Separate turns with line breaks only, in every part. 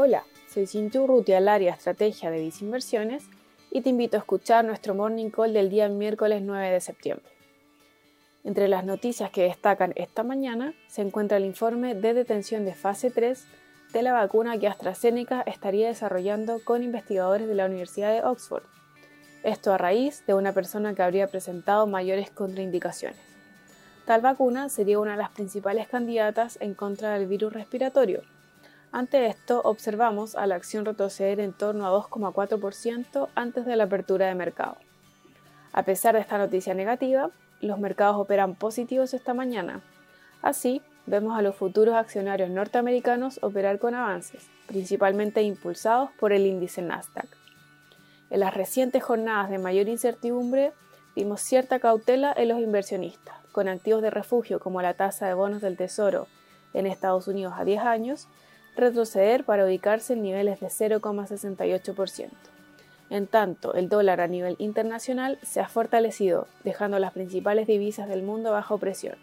Hola, soy Cintu Ruti al área Estrategia de Visinversiones y te invito a escuchar nuestro Morning Call del día miércoles 9 de septiembre. Entre las noticias que destacan esta mañana se encuentra el informe de detención de fase 3 de la vacuna que AstraZeneca estaría desarrollando con investigadores de la Universidad de Oxford. Esto a raíz de una persona que habría presentado mayores contraindicaciones. Tal vacuna sería una de las principales candidatas en contra del virus respiratorio. Ante esto, observamos a la acción retroceder en torno a 2,4% antes de la apertura de mercado. A pesar de esta noticia negativa, los mercados operan positivos esta mañana. Así, vemos a los futuros accionarios norteamericanos operar con avances, principalmente impulsados por el índice Nasdaq. En las recientes jornadas de mayor incertidumbre, vimos cierta cautela en los inversionistas, con activos de refugio como la tasa de bonos del Tesoro en Estados Unidos a 10 años, retroceder para ubicarse en niveles de 0,68%. En tanto, el dólar a nivel internacional se ha fortalecido, dejando las principales divisas del mundo bajo presión.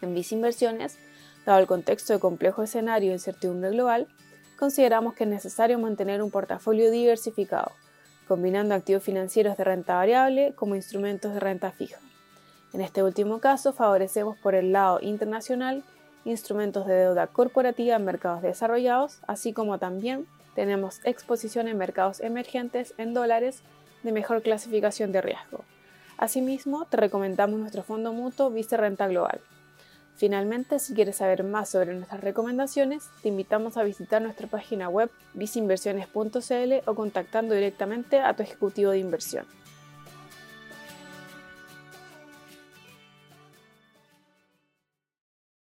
En Inversiones, dado el contexto de complejo escenario e incertidumbre global, consideramos que es necesario mantener un portafolio diversificado, combinando activos financieros de renta variable como instrumentos de renta fija. En este último caso, favorecemos por el lado internacional instrumentos de deuda corporativa en mercados desarrollados, así como también tenemos exposición en mercados emergentes en dólares de mejor clasificación de riesgo. Asimismo, te recomendamos nuestro fondo mutuo Vice Renta Global. Finalmente, si quieres saber más sobre nuestras recomendaciones, te invitamos a visitar nuestra página web viceinversiones.cl o contactando directamente a tu ejecutivo de inversión.